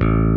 Mm-hmm.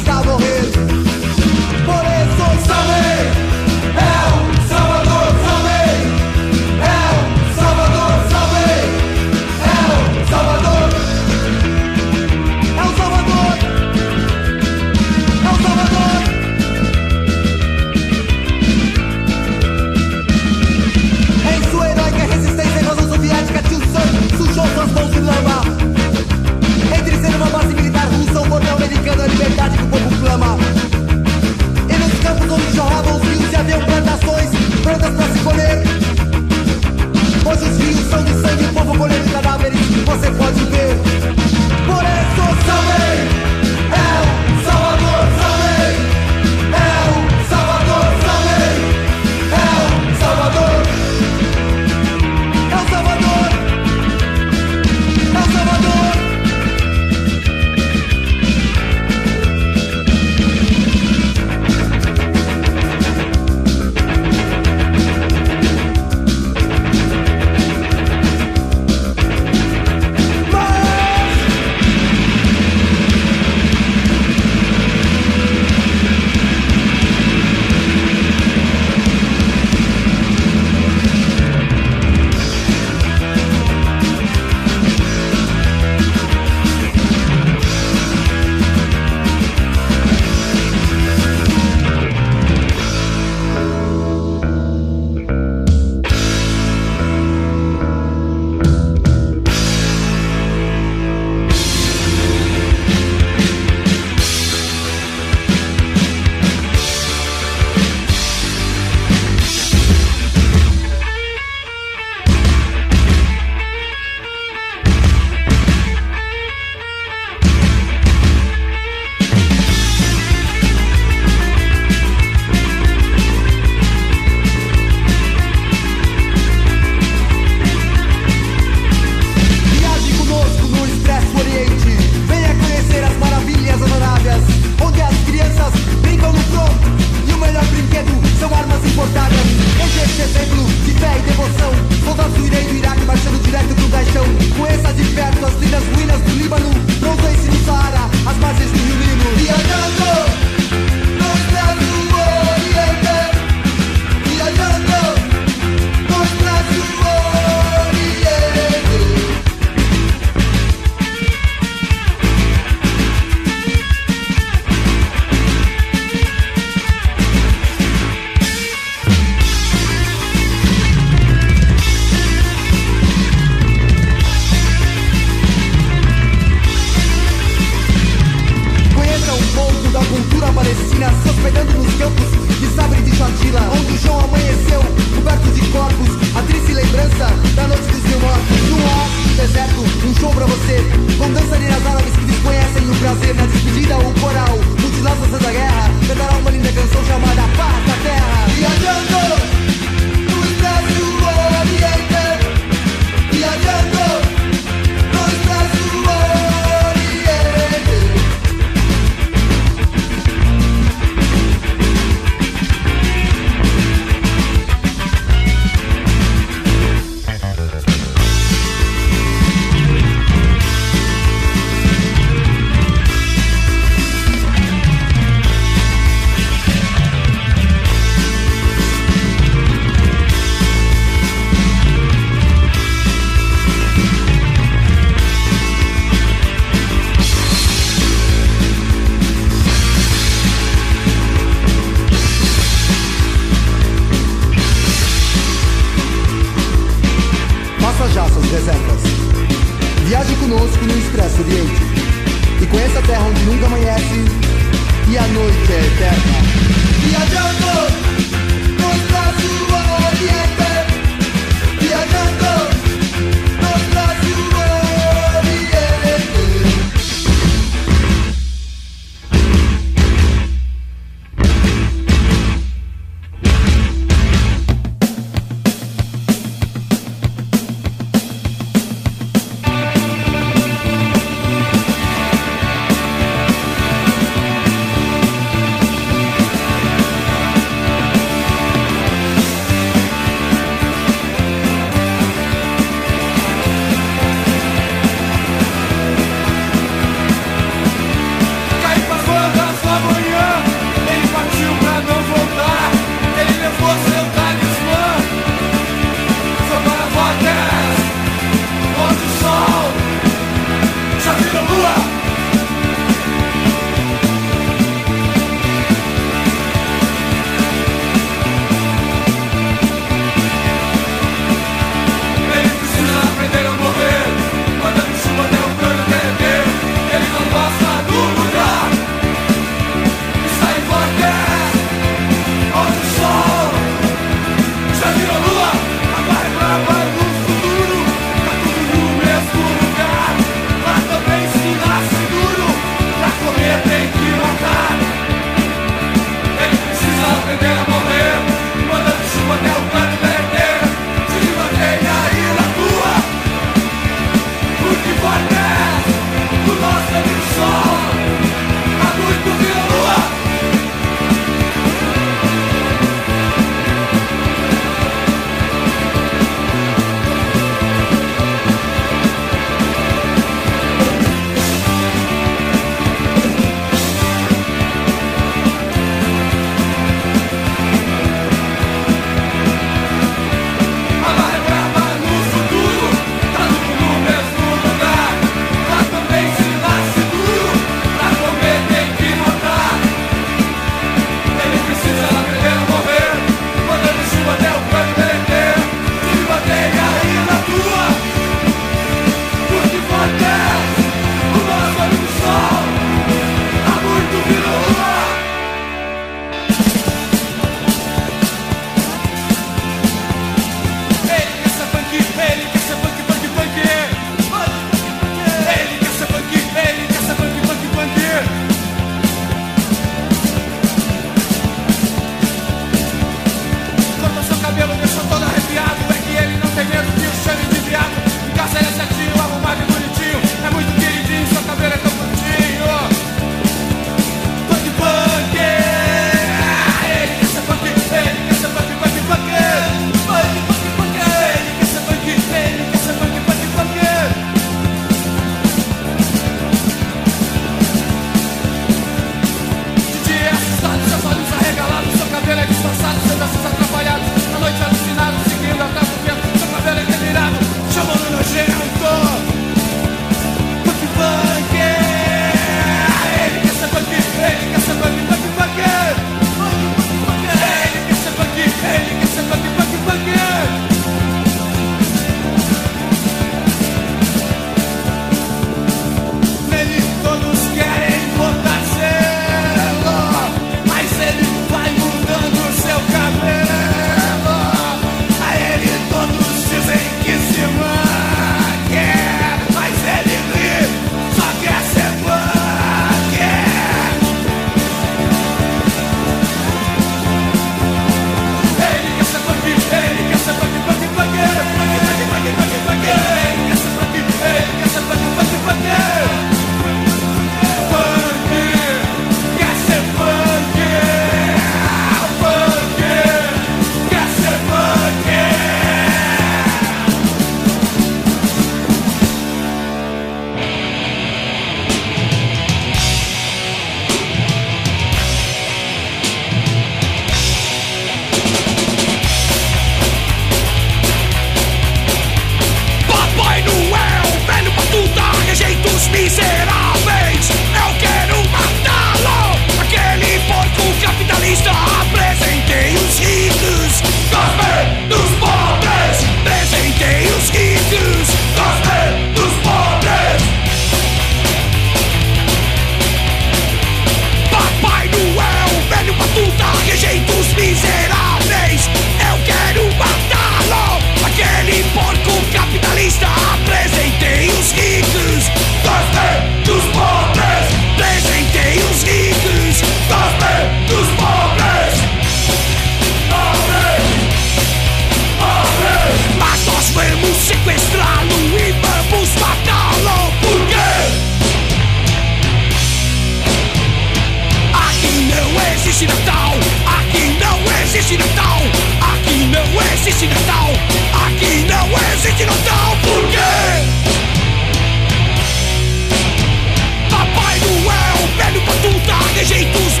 J'ai tous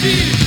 speed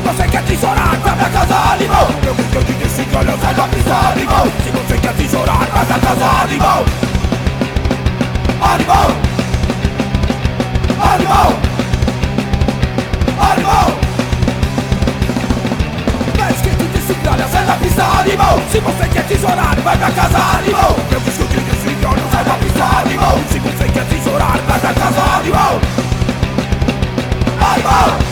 você quer tesourar, vai pra casa, animal Eu que desse galho, sai da pista, animal Se você quer tesourar, vai pra casa, animal Animal Animal Animal Mas que desse galho, sai da animal Se você quer tesourar, vai pra casa, animal Eu que desse galho, sai da pista, animal Se você quer tesourar, vai pra casa, animal Animal!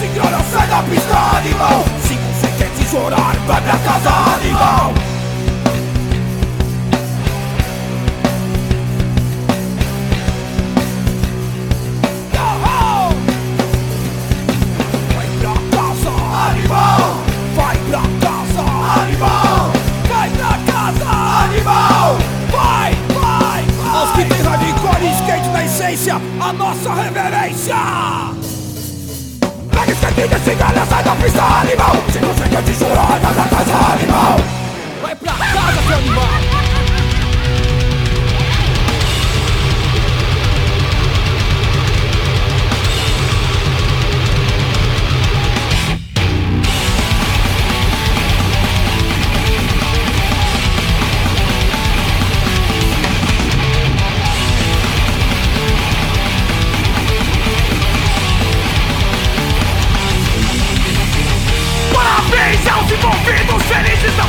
Senhora, sai da pista, animal! Se quer tesourar, vai pra casa, animal! Nossa reverência. Pega desse galha, sai da pista, animal. Se você quer te chorar, vai pra casa, animal. Vai pra casa, animal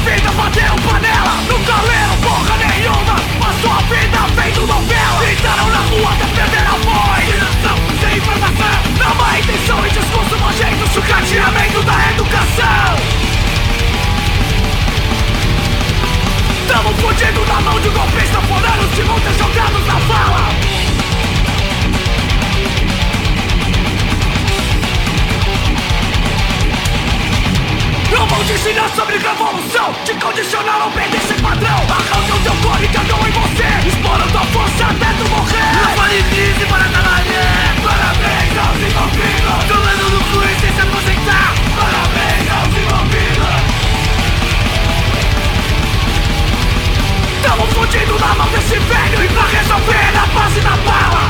vida, bateram panela. Nunca leram porra nenhuma, a sua vida feito novela. Gritaram na rua até perder a voz sem informação, não há intenção e discurso nojento Sucateamento da educação. Tamo fudido na mão de golpista Foranos de multas jogados na vala Não vou te ensinar sobre revolução Te condicionar a obedecer padrão. Arranca o teu corpo e cagam em você Explora tua força até tu morrer. Não vale crise para trabalhar Parabéns aos envolvidos. Tomando no cu e sem se aposentar. Parabéns aos envolvidos. Tamo fudido na mão desse velho E pra resolver na base da bala